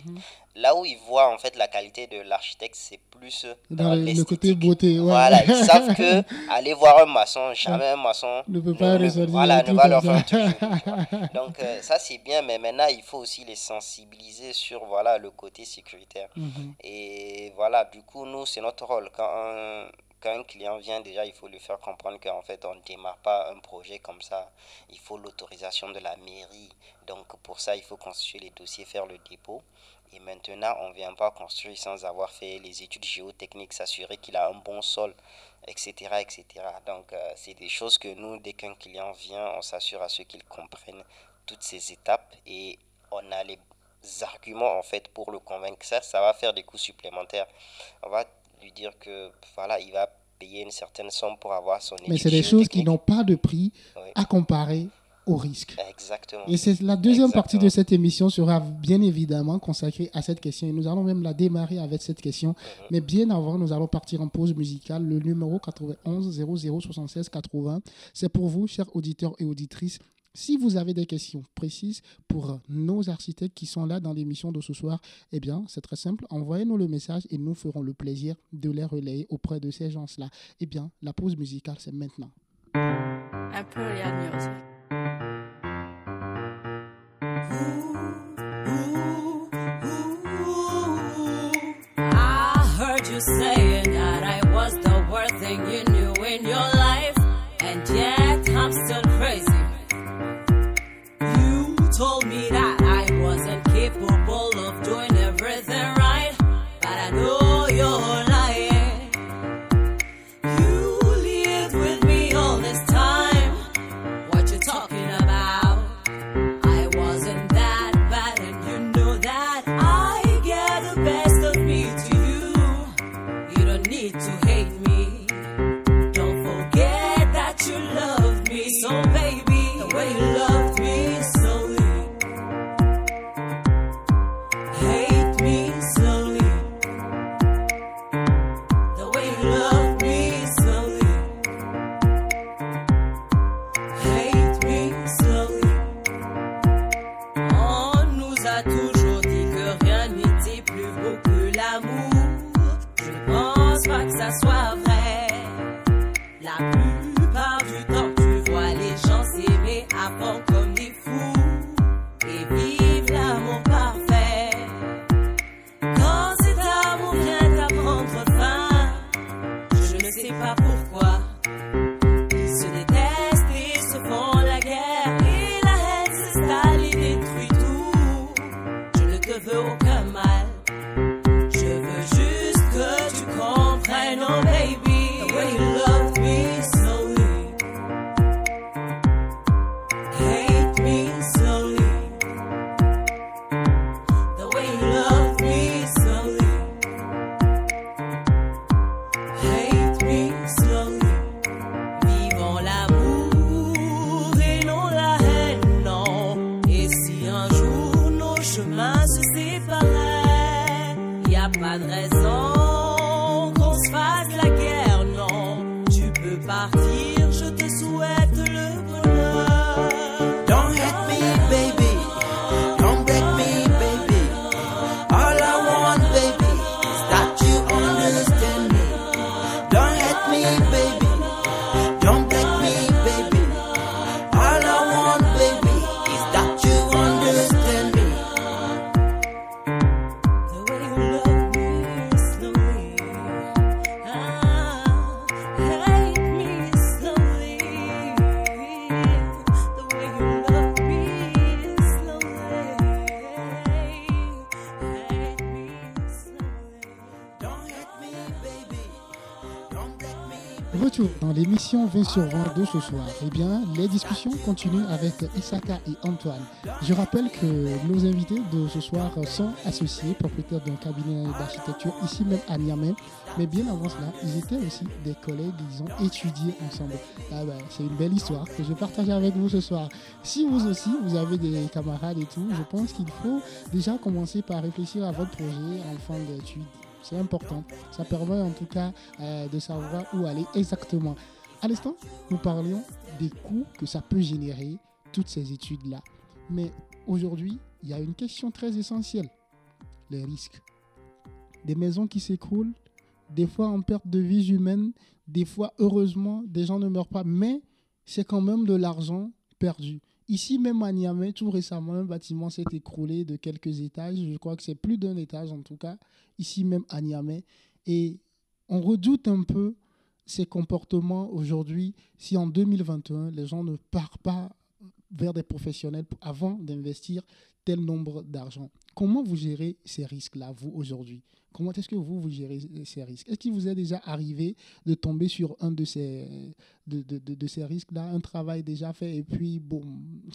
là où ils voient en fait la qualité de l'architecte, c'est plus Dans dans, le- côté beauté, ouais. Voilà, ils savent que aller voir un maçon, jamais un maçon Ne peut pas ressortir voilà, un ne va leur faire. Donc euh, ça c'est bien, mais maintenant il faut aussi les sensibiliser sur voilà le côté sécuritaire. Mhm. Et voilà, du coup nous c'est notre rôle quand un, quand un client vient, déjà, il faut lui faire comprendre qu'en fait, on ne démarre pas un projet comme ça. Il faut l'autorisation de la mairie. Donc, pour ça, il faut constituer les dossiers, faire le dépôt. Et maintenant, on vient pas construire sans avoir fait les études géotechniques, s'assurer qu'il a un bon sol, etc. etc. Donc, euh, c'est des choses que nous, dès qu'un client vient, on s'assure à ce qu'il comprenne toutes ces étapes et on a les arguments en fait pour le convaincre. Ça, ça va faire des coûts supplémentaires. On va lui dire que voilà, il va payer une certaine somme pour avoir son Mais c'est des choses qui n'ont pas de prix à comparer au risque. Exactement. Et c'est la deuxième partie de cette émission sera bien évidemment consacrée à cette question. Et nous allons même la démarrer avec cette question. Mhm. Mais bien avant, nous allons partir en pause musicale. Le numéro 91 00 76 80. C'est pour vous, chers auditeurs et auditrices. Si vous avez des questions précises pour nos architectes qui sont là dans l'émission de ce soir, eh bien, c'est très simple. Envoyez-nous le message et nous ferons le plaisir de les relayer auprès de ces gens-là. Eh bien, la pause musicale, c'est maintenant. I heard you saying told me that 20 sur 20 de ce soir. Eh bien, les discussions continuent avec Isaka et Antoine. Je rappelle que nos invités de ce soir sont associés, propriétaires d'un cabinet d'architecture ici même à Niamey. Mais bien avant cela, ils étaient aussi des collègues, ils ont étudié ensemble. Ah c'est une belle histoire que je partage avec vous ce soir. Si vous aussi, vous avez des camarades et tout, je pense qu'il faut déjà commencer par réfléchir à votre projet en fin d'études. C'est important. Ça permet en tout cas euh, de savoir où aller exactement. À l'instant, nous parlions des coûts que ça peut générer, toutes ces études-là. Mais aujourd'hui, il y a une question très essentielle. Les risques. Des maisons qui s'écroulent, des fois en perte de vie humaine, des fois, heureusement, des gens ne meurent pas. Mais c'est quand même de l'argent perdu. Ici, même à Niamey, tout récemment, un bâtiment s'est écroulé de quelques étages. Je crois que c'est plus d'un étage en tout cas, ici même à Niamey. Et on redoute un peu ces comportements aujourd'hui, si en 2021, les gens ne partent pas vers des professionnels avant d'investir tel nombre d'argent, comment vous gérez ces risques-là, vous, aujourd'hui? Comment est-ce que vous, vous gérez ces risques? Est-ce qu'il vous est déjà arrivé de tomber sur un de ces, de, de- de- ces risques-là, un travail déjà fait et puis, bon,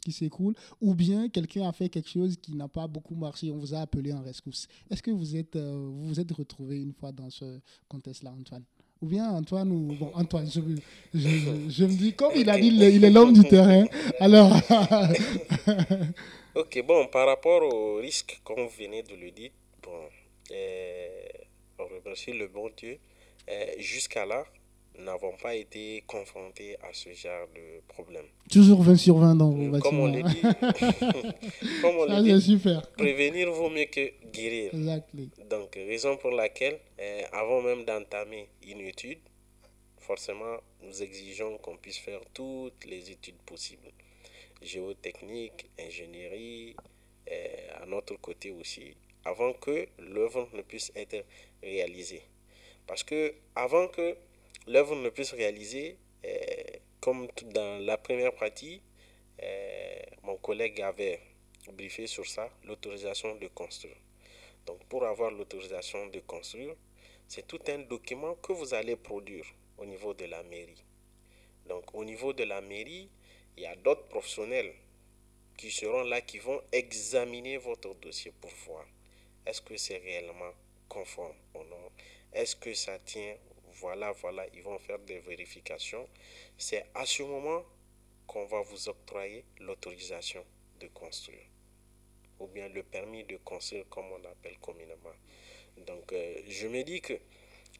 qui s'écoule Ou bien quelqu'un a fait quelque chose qui n'a pas beaucoup marché, on vous a appelé en rescousse? Est-ce que vous êtes, euh, vous vous êtes retrouvé une fois dans ce contexte-là, Antoine? Ou bien Antoine, ou bon, Antoine, je, je, je- je me dis, comme il a dit, il est l'homme du terrain, alors, Ok, bon, par rapport au risque, comme vous venez de le dire, bon, euh, on remercie le bon Dieu. Euh, Jusqu'à là, n'avons pas été confrontés à ce genre de problème. toujours 20 sur 20 dans vos Comme on le dit, comme on Ça, dit, super. prévenir vaut mieux que guérir. Exactly. Donc, raison pour laquelle, euh, avant même d'entamer une étude, forcément, nous exigeons qu'on puisse faire toutes les études possibles. Géotechnique, ingénierie, euh, à notre côté aussi, avant que l'œuvre ne puisse être réalisée. Parce que avant que l'œuvre ne puisse réaliser, euh, comme dans la première partie, euh, mon collègue avait briefé sur ça, l'autorisation de construire. Donc, pour avoir l'autorisation de construire, c'est tout un document que vous allez produire au niveau de la mairie. Donc, au niveau de la mairie, il y a d'autres professionnels qui seront là, qui vont examiner votre dossier pour voir est-ce que c'est réellement conforme ou non. Est-ce que ça tient Voilà, voilà, ils vont faire des vérifications. C'est à ce moment qu'on va vous octroyer l'autorisation de construire ou bien le permis de construire comme on appelle communément. Donc euh, je me dis que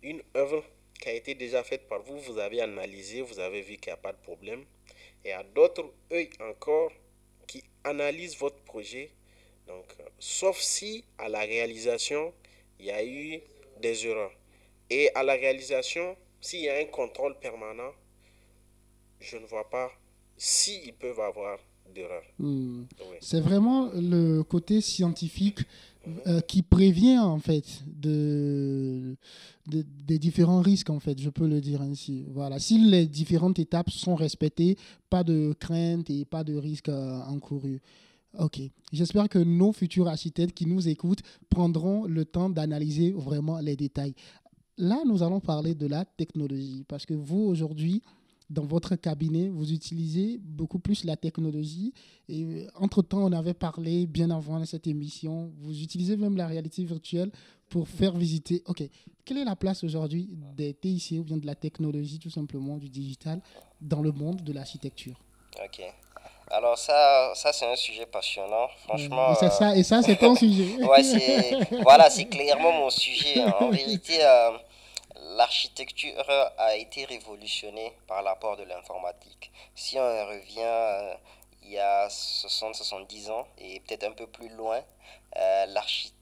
une œuvre qui a été déjà faite par vous, vous avez analysé, vous avez vu qu'il n'y a pas de problème. Et à d'autres œils encore qui analysent votre projet. Donc, euh, sauf si à la réalisation, il y a eu des erreurs. Et à la réalisation, s'il y a un contrôle permanent, je ne vois pas s'ils peuvent avoir d'erreurs. Hmm. Oui. C'est vraiment le côté scientifique euh, qui prévient en fait de, de- des différents risques en fait, je peux le dire ainsi. Voilà, si les différentes étapes sont respectées, pas de crainte et pas de risque euh, encouru. Ok, j'espère que nos futurs architectes qui nous écoutent prendront le temps d'analyser vraiment les détails. Là, nous allons parler de la technologie parce que vous aujourd'hui, dans votre cabinet, vous utilisez beaucoup plus la technologie. Et euh, entre-temps, on avait parlé bien avant cette émission, vous utilisez même la réalité virtuelle pour faire visiter. Ok, quelle est la place aujourd'hui des TIC ou bien de la technologie, tout simplement, du digital, dans le monde de l'architecture? Ok. Alors ça, ça c'est un sujet passionnant. Franchement, et, c'est euh, ça, et ça, c'est ton sujet. ouais, c'est voilà, c'est clairement mon sujet. hein. En vérité, euh, l'architecture a été révolutionnée par l'apport de l'informatique. Si on revient euh, il y a 60-70 ans et peut-être un peu plus loin, euh,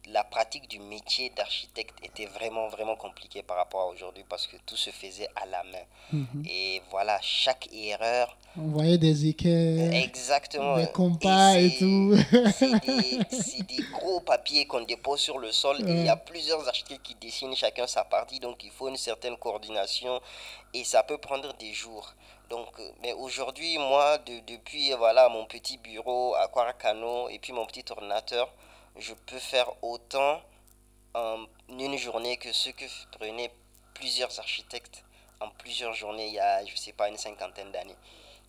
la pratique du métier d'architecte était vraiment, vraiment compliquée par rapport à aujourd'hui parce que tout se faisait à la main. Mhm. Et voilà, chaque erreur On voyait des équerres, Exactement. des compas et, tout. C'est des, des gros papiers qu'on dépose sur le sol et il y a plusieurs architectes qui dessinent chacun sa partie, donc il faut une certaine coordination et ça peut prendre des jours. Donc, euh, mais aujourd'hui, moi, de- depuis voilà mon petit bureau à Quaracano et puis mon petit ordinateur, je peux faire autant en une journée que ce que prenaient plusieurs architectes en plusieurs journées il y a, je sais pas, une cinquantaine d'années.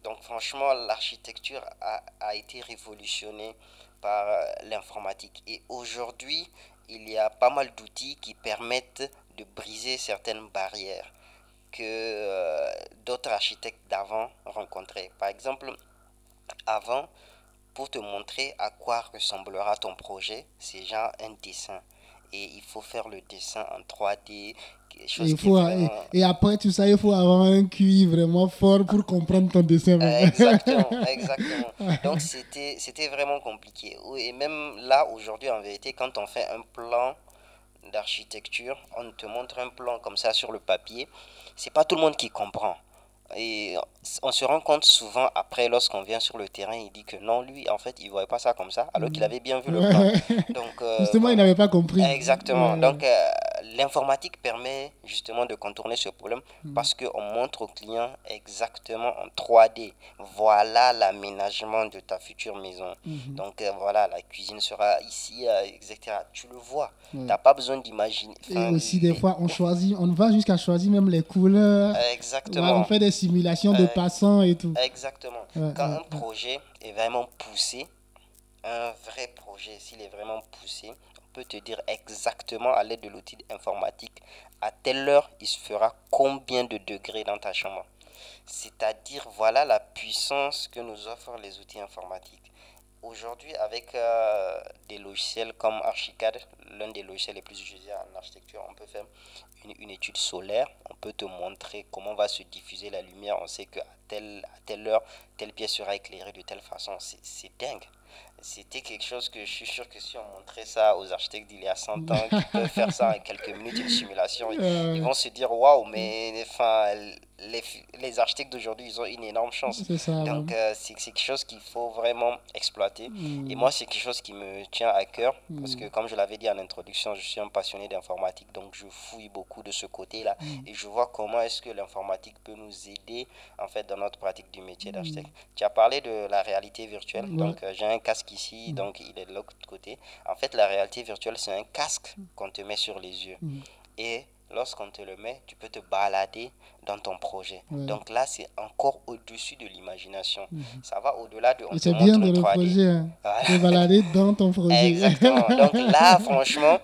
Donc franchement, l'architecture a, a été révolutionnée par euh, l'informatique. Et aujourd'hui, il y a pas mal d'outils qui permettent de briser certaines barrières que euh, d'autres architectes d'avant rencontraient. Par exemple, avant, pour te montrer à quoi ressemblera ton projet, c'est genre un dessin. Et il faut faire le dessin en 3D. quelque chose Et, il qui est faut, vraiment- et, et après tout ça, il faut avoir un QI vraiment fort pour comprendre ton dessin. Euh, Exactement, exactement. Donc c'était c'était vraiment compliqué. Oui, Et même là, aujourd'hui, en vérité, quand on fait un plan d'architecture, on te montre un plan comme ça sur le papier, c'est pas tout le monde qui comprend. Et on se rend compte souvent après, lorsqu'on vient sur le terrain, il dit que non, lui, en fait, il voyait pas ça comme ça, alors qu'il avait bien vu le plan. Donc, euh, Justement, il n'avait pas compris. Exactement. Ouais. Donc, euh, l'informatique permet justement de contourner ce problème Mhm. parce qu'on montre au client exactement en 3D. Voilà l'aménagement de ta future maison. Mhm. Donc euh, voilà, la cuisine sera ici, euh, etc. Tu le vois. Ouais. Tu n'as pas besoin d'imaginer. Et aussi, des fois, on choisit, on va jusqu'à choisir même les couleurs. Exactement. on fait des simulations de passants et tout. Exactement. Ouais, Quand un projet est vraiment poussé, un vrai projet, s'il est vraiment poussé, peut te dire exactement à l'aide de l'outil informatique, à telle heure, il se fera combien de degrés dans ta chambre. C'est-à-dire, voilà la puissance que nous offrent les outils informatiques. Aujourd'hui, avec euh, des logiciels comme Archicad, l'un des logiciels les plus utilisés en architecture, on peut faire une, étude solaire. On peut te montrer comment va se diffuser la lumière. On sait qu'à telle, à telle heure, telle pièce sera éclairée de telle façon. C'est dingue. C'était quelque chose que je suis sûr que si on montrait ça aux architectes d'il y a 100 ans, qui peuvent faire ça en quelques minutes, une simulation, Euh, ils vont se dire waouh, mais enfin, les, les architectes d'aujourd'hui, ils ont une énorme chance. Ça. Donc, euh, c'est quelque chose qu'il faut vraiment exploiter. Mm. Et moi, c'est quelque chose qui me tient à cœur parce Mm. que, comme je l'avais dit en introduction, je suis un passionné d'informatique, donc je fouille beaucoup de ce côté-là Mm. et je vois comment est-ce que l'informatique peut nous aider en fait dans notre pratique du métier d'architecte. Tu as parlé de la réalité virtuelle, donc euh, j'ai un casque ici, donc il est de l'autre côté. En fait, la réalité virtuelle, c'est un casque qu'on te met sur les yeux Mm. et lorsqu'on te le met, tu peux te balader dans ton projet. Ouais. Donc là, c'est encore au-dessus de l'imagination. Mhm. Ça va au-delà de te C'est bien de le le 3D. projet. Hein. Voilà. De balader dans ton projet. Exactement. Donc là, franchement,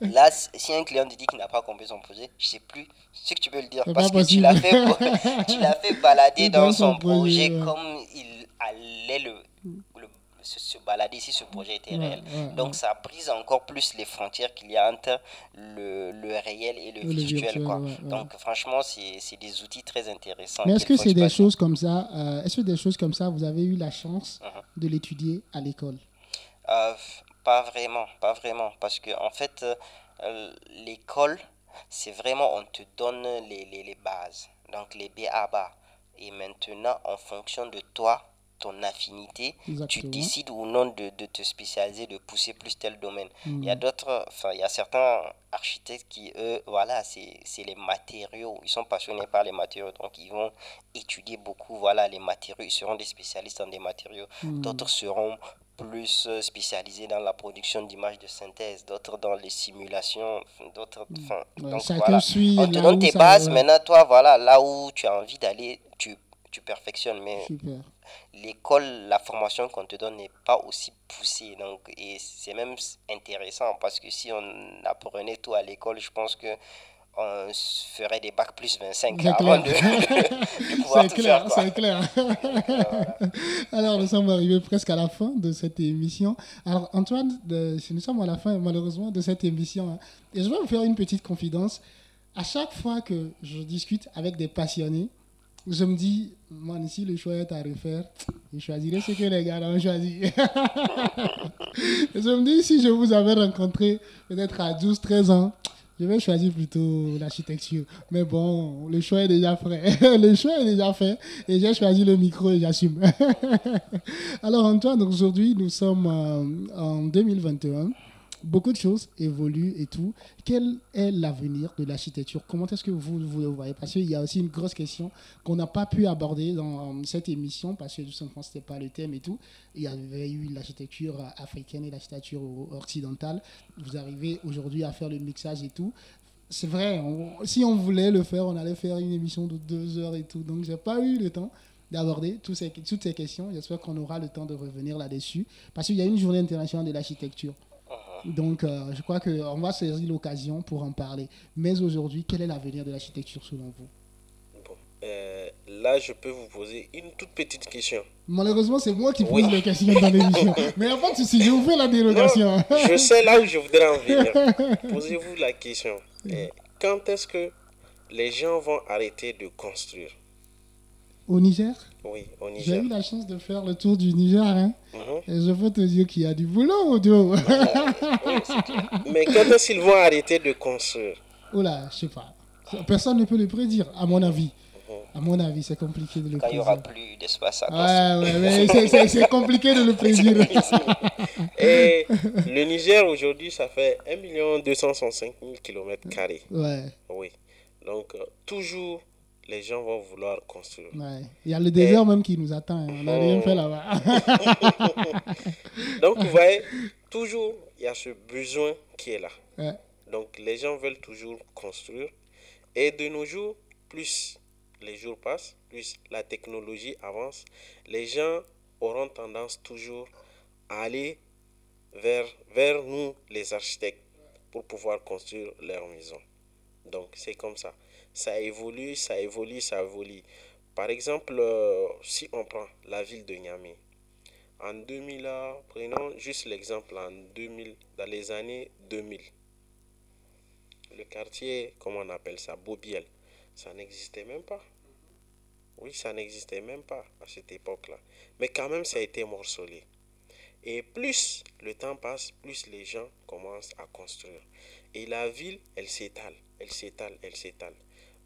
là, si un client te dit qu'il n'a pas compris son projet, je sais plus ce que tu peux le dire parce que tu l'as fait, tu l'as fait balader Dans dans, son son projet, projet, ouais. comme il allait le, le- se, se balader si ce projet était Ouais, réel. ouais, Donc ouais. ça brise encore plus les frontières qu'il y a entre le, le réel et le, virtuel. virtuel, quoi. Donc franchement, c'est des outils très intéressants. Mais est-ce que c'est des choses comme ça euh, Est-ce que des choses comme ça, vous avez eu la chance Mhm. de l'étudier à l'école? Euh, pas vraiment, pas vraiment. Parce que, en fait, euh, l'école, c'est vraiment, on te donne les, les, les bases, donc les BABA. Et maintenant, en fonction de toi, ton affinité, tu décides ou non de, de te spécialiser, de pousser plus tel domaine. Mm. Il y a d'autres, enfin, il y a certains architectes qui, eux, voilà, c'est les matériaux. Ils sont passionnés par les matériaux, donc ils vont étudier beaucoup, voilà, les matériaux. Ils seront des spécialistes dans des matériaux. Mm. D'autres seront plus euh, spécialisés dans la production d'images de synthèse, d'autres dans les simulations, d'autres, enfin, Ouais, donc voilà. On te donne tes bases, va. maintenant toi, voilà, là où tu as envie d'aller, tu, tu perfectionnes. Mais l'école, la formation qu'on te donne n'est pas aussi poussée. Donc, et c'est même intéressant parce que si on apprenait tout à l'école, je pense que on ferait des bacs plus 25 C'est avant clair. de, de pouvoir tout clair, faire. c'est clair. Alors, nous sommes arrivés presque à la fin de cette émission. Alors, Antoine, de- nous sommes à la fin, malheureusement, de cette émission. hein. Et je vais vous faire une petite confidence. À chaque fois que je discute avec des passionnés, je me dis, man, si le choix est à refaire, je choisirais ce que les gars ont choisi. Je me dis, si je vous avais rencontré peut-être à 12, 13 ans, je vais choisir plutôt l'architecture. Mais bon, le choix est déjà fait. le choix est déjà fait. Et j'ai choisi le micro et j'assume. Alors Antoine, aujourd'hui, nous sommes euh, en 2021. Beaucoup de choses évoluent et tout. Quel est l'avenir de l'architecture? Comment est-ce que vous, vous le voyez? Parce qu'il y a aussi une grosse question qu'on n'a pas pu aborder dans euh, cette émission parce que tout simplement, ce n'était pas le thème et tout. Il y avait eu l'architecture africaine et l'architecture occidentale. Vous arrivez aujourd'hui à faire le mixage et tout. C'est vrai, si on voulait le faire, on allait faire une émission de deux heures et tout. Donc, j'ai pas eu le temps d'aborder toutes ces questions. J'espère qu'on aura le temps de revenir là-dessus. Parce qu'il y a une journée internationale de l'architecture. Donc, euh, je crois qu'on va saisir l'occasion pour en parler. Mais aujourd'hui, quel est l'avenir de l'architecture selon vous? Bon, euh, là, je peux vous poser une toute petite question. Malheureusement, c'est moi qui pose Oui. les questions dans l'émission. Mais de souci, je vous fais la dérogation. Non, je sais là où je voudrais en venir. Posez-vous la question. euh, quand est-ce que les gens vont arrêter de construire? Au Niger, Oui, au j'ai Niger. eu la chance de faire le tour du Niger. hein. Mhm. Et je peux te dire qu'il y a du boulot, c'est clair. Mais quand est-ce qu'ils vont arrêter de construire? Oh là, je sais pas. Personne ne peut le prédire, à mon avis. À mon avis, c'est compliqué de le Quand il n'y prédire. aura plus d'espace à construire. Ouais, ouais, mais c'est- c'est c'est compliqué de le prédire. Et le Niger aujourd'hui, ça fait 1 265 000 km. Ouais, Oui. Donc, euh, toujours, les gens vont vouloir construire. ouais. Il y a le désert même qui nous attend. hein. On n'a rien fait là-bas. Donc, vous voyez, toujours, il y a ce besoin qui est là. Ouais. Donc, les gens veulent toujours construire. Et de nos jours, plus les jours passent, plus la technologie avance, les gens auront tendance toujours à aller vers, vers nous, les architectes, pour pouvoir construire leur maison. Donc, c'est comme ça. Ça évolue, ça évolue, ça évolue. Par exemple, euh, si on prend la ville de Niamey, en 2000, là, prenons juste l'exemple en 2000, dans les années 2000. Le quartier, comment on appelle ça, Bobiel, ça n'existait même pas. Oui, ça n'existait même pas à cette époque-là. Mais quand même, ça a été morcelé. Et plus le temps passe, plus les gens commencent à construire. Et la ville, elle s'étale, elle s'étale, elle s'étale.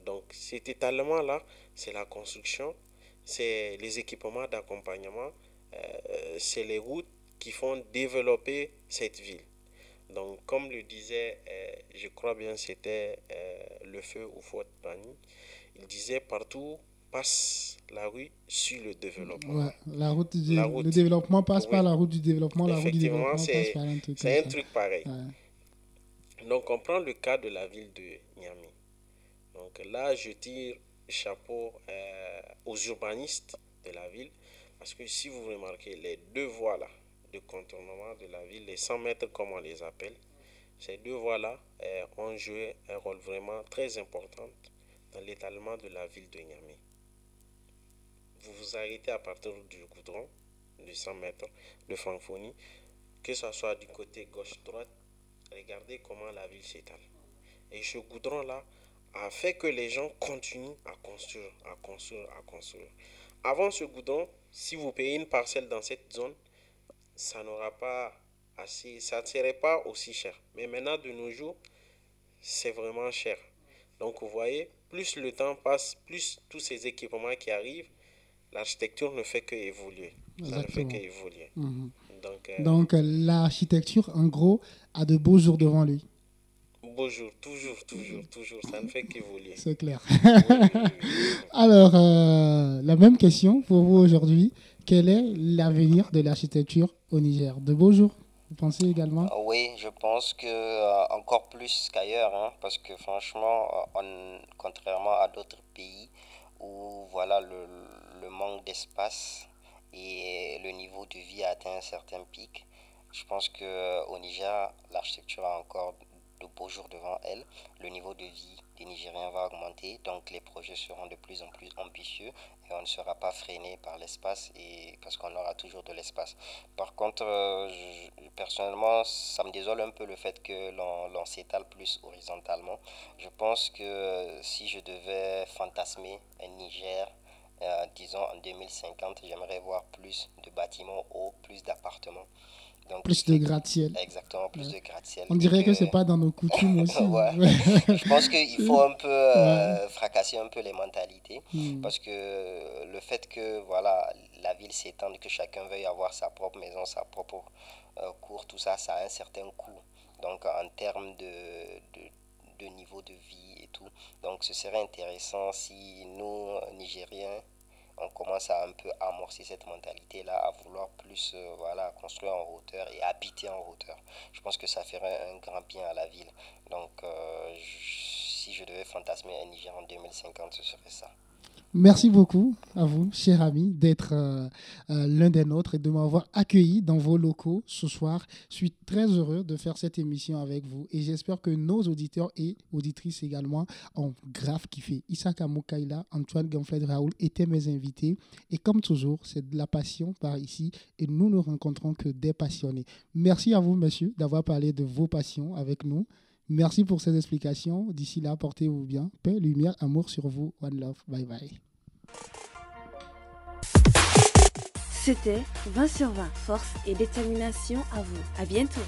Donc cet étalement-là, c'est la construction, c'est les équipements d'accompagnement, euh, c'est les routes qui font développer cette ville. Donc comme le disait, euh, je crois bien c'était euh, le feu ou Fouad Bani, il disait partout passe la rue sur le développement. Ouais, la route du La route. le développement passe Oui. par la route du développement, la route du Effectivement, développement c'est passe par un truc c'est un comme ça. truc pareil. Ouais. Donc, on prend le cas de la ville de Niamey. Donc là, je tire chapeau euh, aux urbanistes de la ville. Parce que si vous remarquez, les deux voies là, de contournement de la ville, les 100 mètres comme on les appelle, ces deux voies-là euh, ont joué un rôle vraiment très important dans l'étalement de la ville de Niamey. Vous vous arrêtez à partir du goudron, de 100 mètres de francophonie, que ce soit du côté gauche-droite, regardez comment la ville s'étale. Et ce goudron-là a fait que les gens continuent à construire, à construire, à construire. Avant ce goudron, si vous payez une parcelle dans cette zone, ça n'aura pas assez, ça ne serait pas aussi cher. Mais maintenant, de nos jours, c'est vraiment cher. Donc, vous voyez, plus le temps passe, plus tous ces équipements qui arrivent, l'architecture ne fait que évoluer. Ça ne fait Exactement. que évoluer. Mhm. Donc, euh, Donc euh, l'architecture, en gros, a de beaux jours devant lui. Beau jour, toujours, toujours, toujours, ça ne fait qu'évoluer. C'est clair. Oui, oui, oui, oui. Alors, euh, la même question pour vous aujourd'hui. Quel est l'avenir de l'architecture au Niger? De beaux jours, vous pensez également? Ah Oui, je pense que euh, encore plus qu'ailleurs, hein, parce que franchement, euh, on- contrairement à d'autres pays où voilà le, le manque d'espace et le niveau de vie a atteint un certain pic, je pense que au Niger, l'architecture a encore de beaux jours devant elle. Le niveau de vie des Nigériens va augmenter, donc les projets seront de plus en plus ambitieux et on ne sera pas freiné par l'espace et parce qu'on aura toujours de l'espace. Par contre, euh, personnellement, ça me désole un peu le fait que l'on l'on s'étale plus horizontalement. Je pense que euh, si je devais fantasmer un Niger, euh, disons en 2050, j'aimerais voir plus de bâtiments hauts, plus d'appartements. Donc, Plus de gratte-ciel. Exactement, plus de gratte-ciel. On dirait que Et c'est pas dans nos coutumes aussi. Ouais. Je pense qu'il faut un peu euh, fracasser un peu les mentalités. Hmm. Parce que euh, le fait que voilà, la ville s'étende, que chacun veuille avoir sa propre maison, sa propre euh, cour, tout ça, ça a un certain coût. Donc en termes de, de, de niveau de vie et tout. Donc ce serait intéressant si nous, euh, Nigériens, on commence à un peu amorcer cette mentalité-là, à vouloir plus euh, voilà, construire en hauteur et habiter en hauteur. Je pense que ça ferait un grand bien à la ville. Donc euh, si je devais fantasmer un Niger en 2050, ce serait ça. Merci beaucoup à vous, cher ami, d'être euh, euh, l'un des nôtres et de m'avoir accueilli dans vos locaux ce soir. Je suis très heureux de faire cette émission avec vous et j'espère que nos auditeurs et auditrices également ont grave kiffé. Issa Moukaila, Antoine Gamfled Raoul étaient mes invités et comme toujours, c'est de la passion par ici et nous ne rencontrons que des passionnés. Merci à vous, messieurs, d'avoir parlé de vos passions avec nous. Merci pour ces explications. D'ici là, portez-vous bien. Paix, lumière, amour sur vous. One love. Bye bye. C'était 20 sur 20, force et détermination à vous. À bientôt.